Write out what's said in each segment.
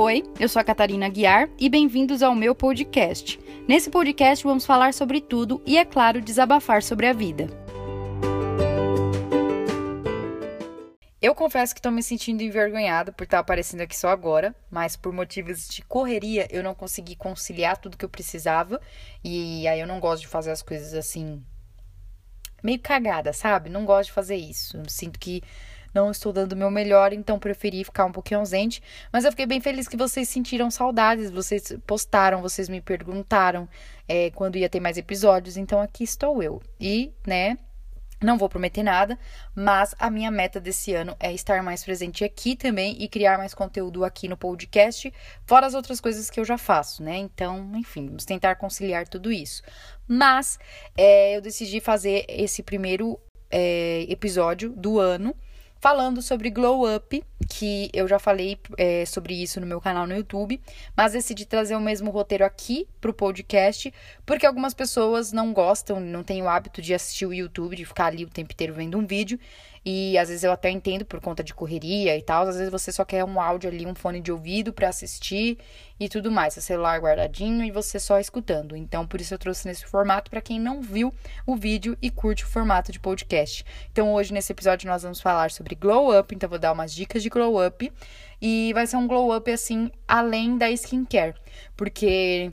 Oi, eu sou a Catarina Guiar e bem-vindos ao meu podcast. Nesse podcast vamos falar sobre tudo e, é claro, desabafar sobre a vida. Eu confesso que estou me sentindo envergonhada por estar aparecendo aqui só agora, mas por motivos de correria eu não consegui conciliar tudo que eu precisava e aí eu não gosto de fazer as coisas assim meio cagada, sabe? Não gosto de fazer isso. Sinto que não estou dando o meu melhor, então preferi ficar um pouquinho ausente. Mas eu fiquei bem feliz que vocês sentiram saudades, vocês postaram, vocês me perguntaram é, quando ia ter mais episódios, então aqui estou eu. E, né, não vou prometer nada, mas a minha meta desse ano é estar mais presente aqui também e criar mais conteúdo aqui no podcast, fora as outras coisas que eu já faço, né? Então, enfim, vamos tentar conciliar tudo isso. Mas é, eu decidi fazer esse primeiro é, episódio do ano falando sobre Glow Up, que eu já falei é, sobre isso no meu canal no YouTube, mas decidi trazer o mesmo roteiro aqui pro podcast, porque algumas pessoas não gostam, não têm o hábito de assistir o YouTube, de ficar ali o tempo inteiro vendo um vídeo, e às vezes eu até entendo por conta de correria e tal. Às vezes você só quer um áudio ali, um fone de ouvido para assistir e tudo mais. Seu celular guardadinho e você só escutando. Então, por isso eu trouxe nesse formato para quem não viu o vídeo e curte o formato de podcast. Então, hoje nesse episódio nós vamos falar sobre glow up. Então, vou dar umas dicas de glow up. E vai ser um glow up assim, além da skincare. Porque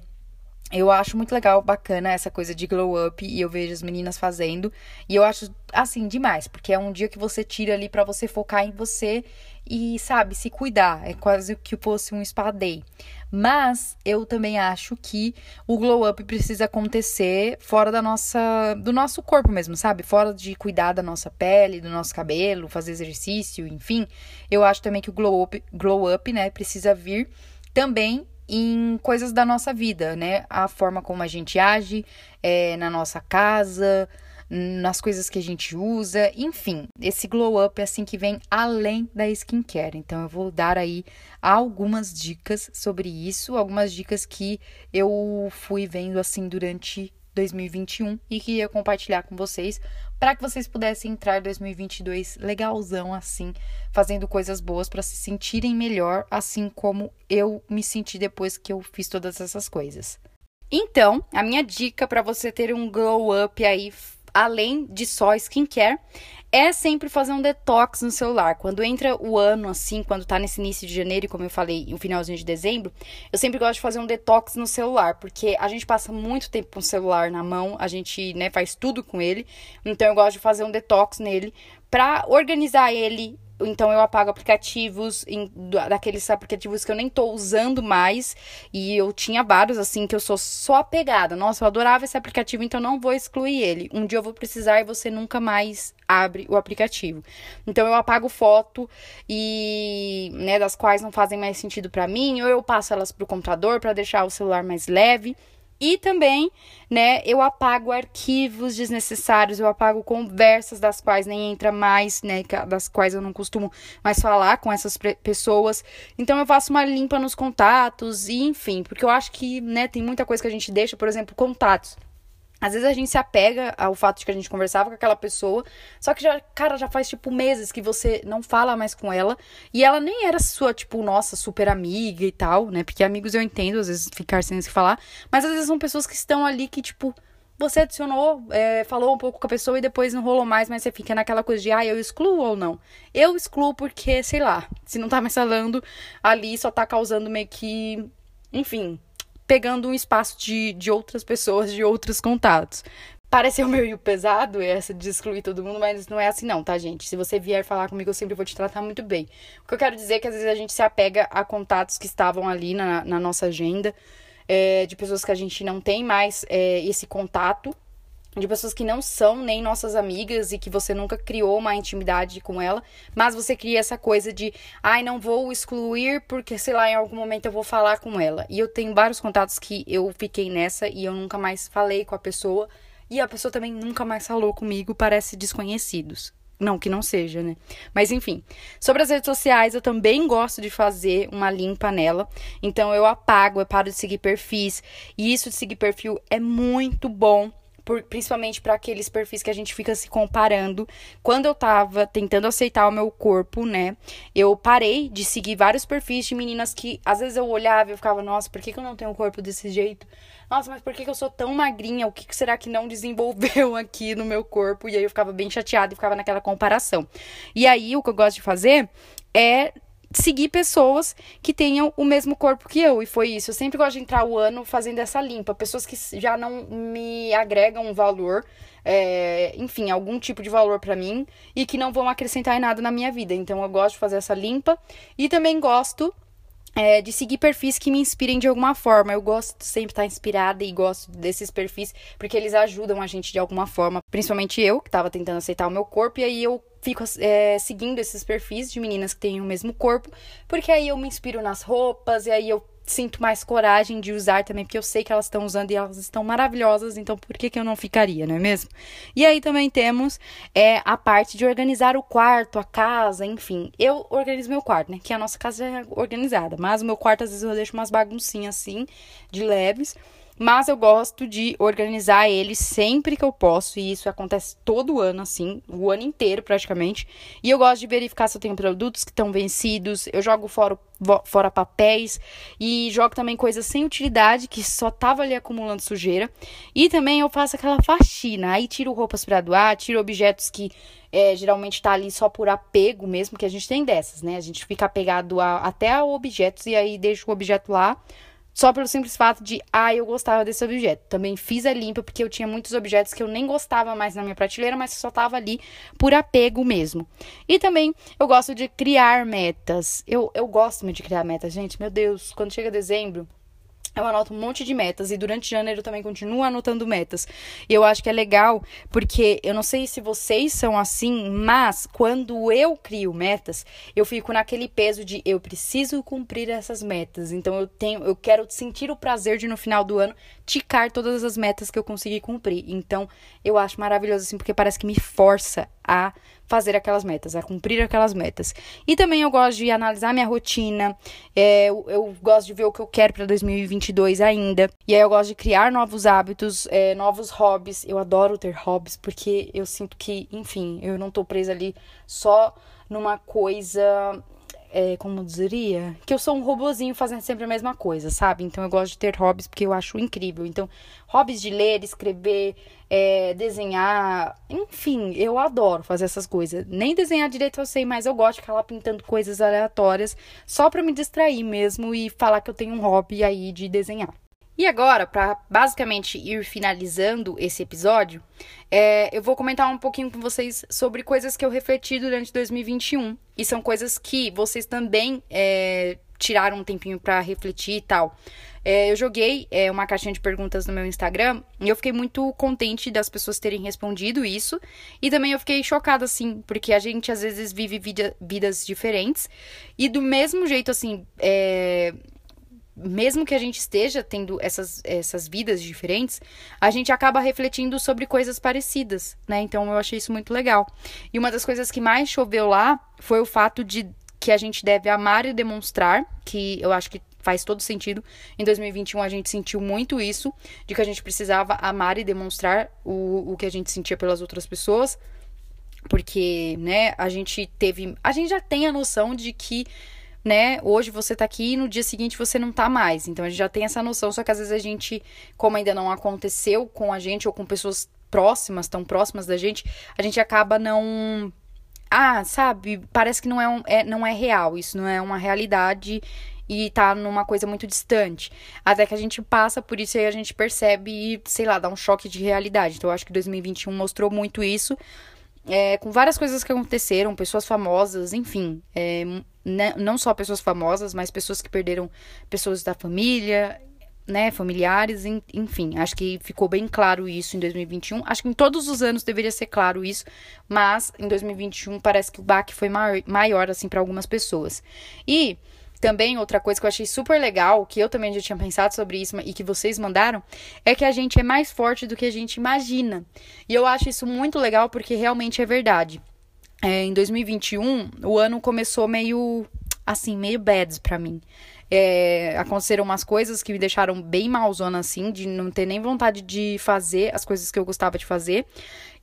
eu acho muito legal, bacana essa coisa de glow up e eu vejo as meninas fazendo. E eu acho assim demais, porque é um dia que você tira ali para você focar em você e, sabe, se cuidar. É quase que fosse um spa day. Mas eu também acho que o glow up precisa acontecer fora da nossa do nosso corpo mesmo, sabe? Fora de cuidar da nossa pele, do nosso cabelo, fazer exercício, enfim. Eu acho também que o glow up, glow up, né, precisa vir também em coisas da nossa vida, né? A forma como a gente age é, na nossa casa, nas coisas que a gente usa, enfim, esse glow up é assim que vem além da skincare. Então eu vou dar aí algumas dicas sobre isso, algumas dicas que eu fui vendo assim durante 2021 e queria compartilhar com vocês para que vocês pudessem entrar 2022 legalzão assim, fazendo coisas boas para se sentirem melhor, assim como eu me senti depois que eu fiz todas essas coisas. Então, a minha dica para você ter um glow up aí além de só skincare, é sempre fazer um detox no celular. Quando entra o ano, assim, quando tá nesse início de janeiro, como eu falei, no finalzinho de dezembro, eu sempre gosto de fazer um detox no celular, porque a gente passa muito tempo com o celular na mão, a gente, né, faz tudo com ele. Então eu gosto de fazer um detox nele para organizar ele então eu apago aplicativos em, daqueles aplicativos que eu nem tô usando mais. E eu tinha vários, assim, que eu sou só apegada. Nossa, eu adorava esse aplicativo, então não vou excluir ele. Um dia eu vou precisar e você nunca mais abre o aplicativo. Então eu apago foto e, né, das quais não fazem mais sentido para mim, ou eu passo elas pro computador para deixar o celular mais leve. E também, né, eu apago arquivos desnecessários, eu apago conversas das quais nem entra mais, né, das quais eu não costumo mais falar com essas pessoas. Então eu faço uma limpa nos contatos e enfim, porque eu acho que, né, tem muita coisa que a gente deixa, por exemplo, contatos. Às vezes a gente se apega ao fato de que a gente conversava com aquela pessoa, só que já, cara, já faz tipo meses que você não fala mais com ela e ela nem era sua, tipo, nossa, super amiga e tal, né? Porque amigos eu entendo, às vezes ficar sem se falar, mas às vezes são pessoas que estão ali que, tipo, você adicionou, é, falou um pouco com a pessoa e depois não rolou mais, mas você fica naquela coisa de, ah, eu excluo ou não? Eu excluo porque, sei lá, se não tá mais falando ali, só tá causando meio que, enfim, pegando um espaço de, de outras pessoas, de outros contatos. Pareceu meio pesado essa de excluir todo mundo, mas não é assim não, tá, gente? Se você vier falar comigo, eu sempre vou te tratar muito bem. O que eu quero dizer é que às vezes a gente se apega a contatos que estavam ali na, na nossa agenda, é, de pessoas que a gente não tem mais é, esse contato, de pessoas que não são nem nossas amigas e que você nunca criou uma intimidade com ela, mas você cria essa coisa de, ai, não vou excluir porque, sei lá, em algum momento eu vou falar com ela. E eu tenho vários contatos que eu fiquei nessa e eu nunca mais falei com a pessoa e a pessoa também nunca mais falou comigo, parece desconhecidos. Não, que não seja, né? Mas enfim, sobre as redes sociais, eu também gosto de fazer uma limpa nela. Então eu apago, eu paro de seguir perfis. E isso de seguir perfil é muito bom por, principalmente para aqueles perfis que a gente fica se comparando. Quando eu tava tentando aceitar o meu corpo, né, eu parei de seguir vários perfis de meninas que às vezes eu olhava e eu ficava, nossa, por que, que eu não tenho um corpo desse jeito? Nossa, mas por que, que eu sou tão magrinha? O que, que será que não desenvolveu aqui no meu corpo? E aí eu ficava bem chateada e ficava naquela comparação. E aí o que eu gosto de fazer é seguir pessoas que tenham o mesmo corpo que eu. E foi isso. Eu sempre gosto de entrar o ano fazendo essa limpa. Pessoas que já não me agregam um valor, é, enfim, algum tipo de valor para mim e que não vão acrescentar em nada na minha vida. Então eu gosto de fazer essa limpa. E também gosto é, de seguir perfis que me inspirem de alguma forma. Eu gosto de sempre estar inspirada e gosto desses perfis porque eles ajudam a gente de alguma forma. Principalmente eu, que estava tentando aceitar o meu corpo, e aí eu fico é, seguindo esses perfis de meninas que têm o mesmo corpo, porque aí eu me inspiro nas roupas, e aí eu sinto mais coragem de usar também, porque eu sei que elas estão usando e elas estão maravilhosas, então por que, que eu não ficaria, não é mesmo? E aí também temos é, a parte de organizar o quarto, a casa, enfim. Eu organizo meu quarto, né? Que a nossa casa é organizada, mas o meu quarto às vezes eu deixo umas baguncinhas assim, de leves. Mas eu gosto de organizar ele sempre que eu posso, e isso acontece todo ano, assim, o ano inteiro praticamente. E eu gosto de verificar se eu tenho produtos que estão vencidos, eu jogo fora, fora papéis e jogo também coisas sem utilidade que só tava ali acumulando sujeira. E também eu faço aquela faxina, aí tiro roupas para doar, tiro objetos que é, geralmente tá ali só por apego mesmo, que a gente tem dessas, né? A gente fica apegado a, até a objetos e aí deixa o objeto lá só pelo simples fato de, ah, eu gostava desse objeto. Também fiz a limpa porque eu tinha muitos objetos que eu nem gostava mais na minha prateleira, mas só tava ali por apego mesmo. E também eu gosto de criar metas. Eu, eu gosto muito de criar metas, gente. Meu Deus, quando chega dezembro, eu anoto um monte de metas e durante janeiro também continuo anotando metas. E eu acho que é legal porque eu não sei se vocês são assim, mas quando eu crio metas, eu fico naquele peso de eu preciso cumprir essas metas. Então eu tenho, eu quero sentir o prazer de no final do ano ticar todas as metas que eu consegui cumprir. Então eu acho maravilhoso assim porque parece que me força a fazer aquelas metas, a cumprir aquelas metas. E também eu gosto de analisar minha rotina, é, eu, eu, gosto de ver o que eu quero para 2022 ainda. E aí eu gosto de criar novos hábitos, é, novos hobbies. Eu adoro ter hobbies porque eu sinto que, enfim, eu não tô presa ali só numa coisa é, como diria, que eu sou um robozinho fazendo sempre a mesma coisa, sabe? Então eu gosto de ter hobbies porque eu acho incrível. Então, hobbies de ler, escrever, é, desenhar, enfim, eu adoro fazer essas coisas. Nem desenhar direito eu sei, mas eu gosto de ficar lá pintando coisas aleatórias só para me distrair mesmo e falar que eu tenho um hobby aí de desenhar. E agora, para basicamente ir finalizando esse episódio, é, eu vou comentar um pouquinho com vocês sobre coisas que eu refleti durante 2021. E são coisas que vocês também é, tiraram um tempinho para refletir e tal. É, eu joguei é, uma caixinha de perguntas no meu Instagram e eu fiquei muito contente das pessoas terem respondido isso. E também eu fiquei chocada, assim, porque a gente às vezes vive vida, vidas diferentes. E do mesmo jeito, assim, é, mesmo que a gente esteja tendo essas, essas vidas diferentes, a gente acaba refletindo sobre coisas parecidas, né? Então eu achei isso muito legal. E uma das coisas que mais choveu lá foi o fato de que a gente deve amar e demonstrar, que eu acho que faz todo sentido. Em 2021 a gente sentiu muito isso, de que a gente precisava amar e demonstrar o, o que a gente sentia pelas outras pessoas. Porque, né, a gente teve. A gente já tem a noção de que né? Hoje você tá aqui e no dia seguinte você não tá mais. Então a gente já tem essa noção, só que às vezes a gente, como ainda não aconteceu com a gente ou com pessoas próximas, tão próximas da gente, a gente acaba não ah, sabe, parece que não é, um, é, não é real, isso não é uma realidade e tá numa coisa muito distante. Até que a gente passa por isso e a gente percebe e, sei lá, dá um choque de realidade. Então eu acho que 2021 mostrou muito isso. É, com várias coisas que aconteceram, pessoas famosas, enfim, é, né, não só pessoas famosas, mas pessoas que perderam pessoas da família, né, familiares, enfim, acho que ficou bem claro isso em 2021. Acho que em todos os anos deveria ser claro isso, mas em 2021 parece que o baque foi maior, maior assim para algumas pessoas. E também outra coisa que eu achei super legal, que eu também já tinha pensado sobre isso e que vocês mandaram, é que a gente é mais forte do que a gente imagina. E eu acho isso muito legal porque realmente é verdade. É, em 2021, o ano começou meio assim, meio bads para mim. É, aconteceram umas coisas que me deixaram bem malzona, assim, de não ter nem vontade de fazer as coisas que eu gostava de fazer.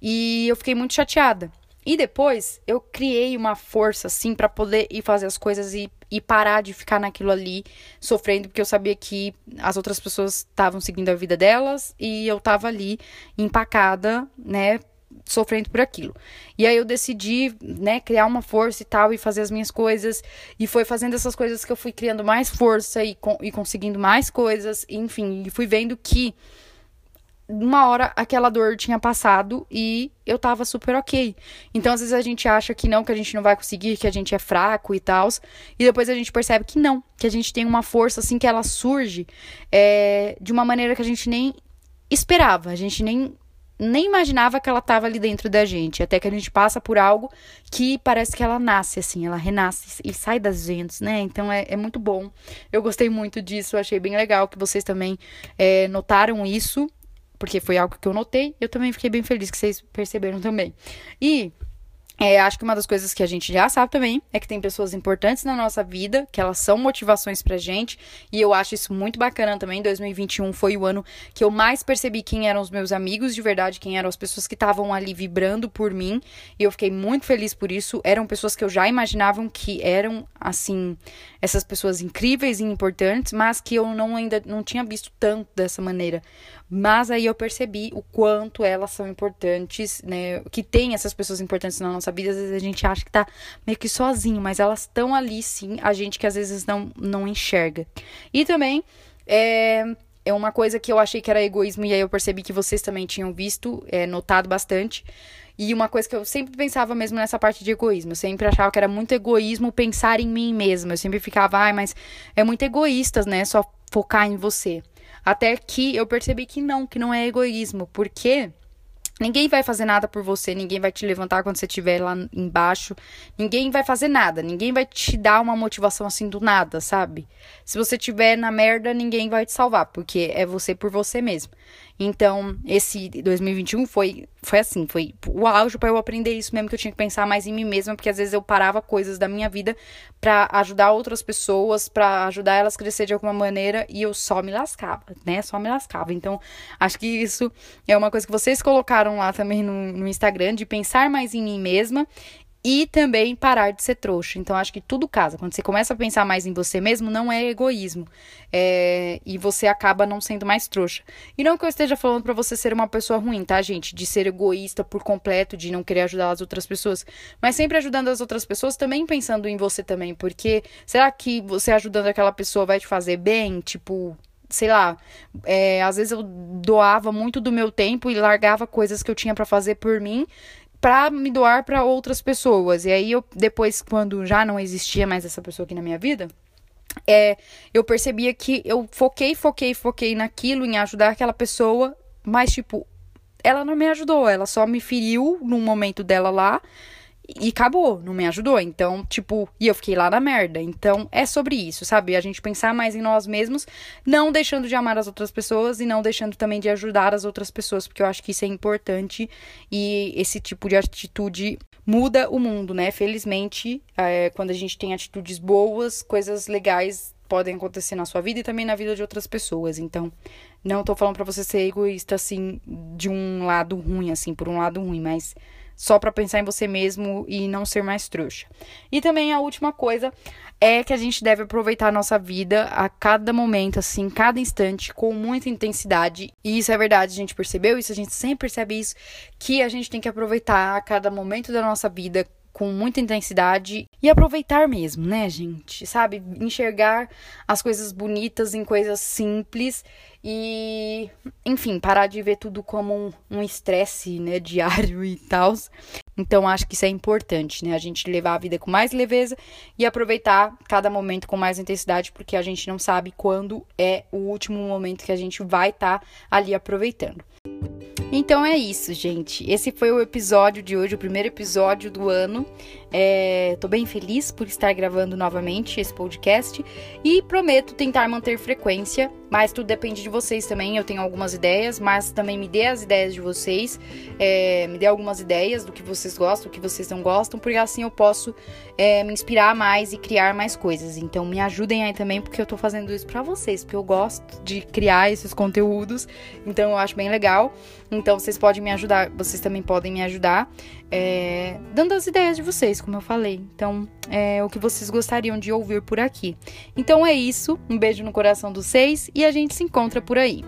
E eu fiquei muito chateada. E depois eu criei uma força, assim, para poder ir fazer as coisas e, e parar de ficar naquilo ali sofrendo, porque eu sabia que as outras pessoas estavam seguindo a vida delas e eu tava ali empacada, né, sofrendo por aquilo. E aí eu decidi, né, criar uma força e tal, e fazer as minhas coisas. E foi fazendo essas coisas que eu fui criando mais força e, e conseguindo mais coisas. Enfim, e fui vendo que uma hora aquela dor tinha passado e eu tava super ok. Então, às vezes a gente acha que não, que a gente não vai conseguir, que a gente é fraco e tal. E depois a gente percebe que não, que a gente tem uma força assim que ela surge é, de uma maneira que a gente nem esperava. A gente nem nem imaginava que ela estava ali dentro da gente, até que a gente passa por algo que parece que ela nasce assim, ela renasce e sai das ventas, né? Então é, é muito bom. Eu gostei muito disso, achei bem legal que vocês também é, notaram isso, porque foi algo que eu notei. Eu também fiquei bem feliz que vocês perceberam também. E é, acho que uma das coisas que a gente já sabe também é que tem pessoas importantes na nossa vida, que elas são motivações pra gente, e eu acho isso muito bacana também. 2021 foi o ano que eu mais percebi quem eram os meus amigos de verdade, quem eram as pessoas que estavam ali vibrando por mim, e eu fiquei muito feliz por isso. Eram pessoas que eu já imaginava que eram, assim, essas pessoas incríveis e importantes, mas que eu não ainda não tinha visto tanto dessa maneira. Mas aí eu percebi o quanto elas são importantes, né? Que tem essas pessoas importantes na nossa vida. Às vezes a gente acha que tá meio que sozinho, mas elas estão ali sim, a gente que às vezes não, não enxerga. E também é, é uma coisa que eu achei que era egoísmo, e aí eu percebi que vocês também tinham visto, é, notado bastante. E uma coisa que eu sempre pensava mesmo nessa parte de egoísmo. Eu sempre achava que era muito egoísmo pensar em mim mesma. Eu sempre ficava, ai, mas é muito egoísta, né? Só focar em você. Até que eu percebi que não, que não é egoísmo, porque Ninguém vai fazer nada por você, ninguém vai te levantar quando você estiver lá embaixo, ninguém vai fazer nada, ninguém vai te dar uma motivação assim do nada, sabe? Se você estiver na merda, ninguém vai te salvar, porque é você por você mesmo. Então, esse 2021 foi, foi assim, foi o auge para eu aprender isso mesmo, que eu tinha que pensar mais em mim mesma, porque às vezes eu parava coisas da minha vida para ajudar outras pessoas, para ajudar elas a crescer de alguma maneira, e eu só me lascava, né? Só me lascava. Então, acho que isso é uma coisa que vocês colocaram lá também no, no Instagram, de pensar mais em mim mesma e também parar de ser trouxa. Então, acho que tudo casa. Quando você começa a pensar mais em você mesmo, não é egoísmo. É... E você acaba não sendo mais trouxa. E não que eu esteja falando para você ser uma pessoa ruim, tá, gente? De ser egoísta por completo, de não querer ajudar as outras pessoas. Mas sempre ajudando as outras pessoas, também pensando em você também. Porque será que você ajudando aquela pessoa vai te fazer bem? Tipo, sei lá, é, às vezes eu doava muito do meu tempo e largava coisas que eu tinha para fazer por mim para me doar para outras pessoas. E aí eu depois quando já não existia mais essa pessoa aqui na minha vida, é, eu percebia que eu foquei, foquei, foquei naquilo em ajudar aquela pessoa, mas tipo, ela não me ajudou, ela só me feriu num momento dela lá e acabou, não me ajudou. Então, tipo, e eu fiquei lá na merda. Então, é sobre isso, sabe? A gente pensar mais em nós mesmos, não deixando de amar as outras pessoas e não deixando também de ajudar as outras pessoas, porque eu acho que isso é importante e esse tipo de atitude muda o mundo, né? Felizmente, é, quando a gente tem atitudes boas, coisas legais podem acontecer na sua vida e também na vida de outras pessoas. Então, não tô falando para você ser egoísta assim de um lado ruim, assim, por um lado ruim, mas só para pensar em você mesmo e não ser mais trouxa. E também a última coisa é que a gente deve aproveitar a nossa vida a cada momento, assim, cada instante, com muita intensidade. E isso é verdade, a gente percebeu isso, a gente sempre percebe isso, que a gente tem que aproveitar a cada momento da nossa vida com muita intensidade e aproveitar mesmo, né, gente? Sabe? Enxergar as coisas bonitas em coisas simples e, enfim, parar de ver tudo como um estresse, um né, diário e tal. Então, acho que isso é importante, né? A gente levar a vida com mais leveza e aproveitar cada momento com mais intensidade, porque a gente não sabe quando é o último momento que a gente vai estar tá ali aproveitando. Então é isso, gente. Esse foi o episódio de hoje, o primeiro episódio do ano. É, tô bem feliz por estar gravando novamente esse podcast e prometo tentar manter frequência, mas tudo depende de vocês também. Eu tenho algumas ideias, mas também me dê as ideias de vocês, é, me dê algumas ideias do que vocês gostam, do que vocês não gostam, porque assim eu posso é, me inspirar mais e criar mais coisas. Então me ajudem aí também, porque eu tô fazendo isso para vocês, porque eu gosto de criar esses conteúdos, então eu acho bem legal. Então vocês podem me ajudar, vocês também podem me ajudar, é, dando as ideias de vocês, como eu falei. Então, é o que vocês gostariam de ouvir por aqui. Então é isso, um beijo no coração dos seis e a gente se encontra por aí.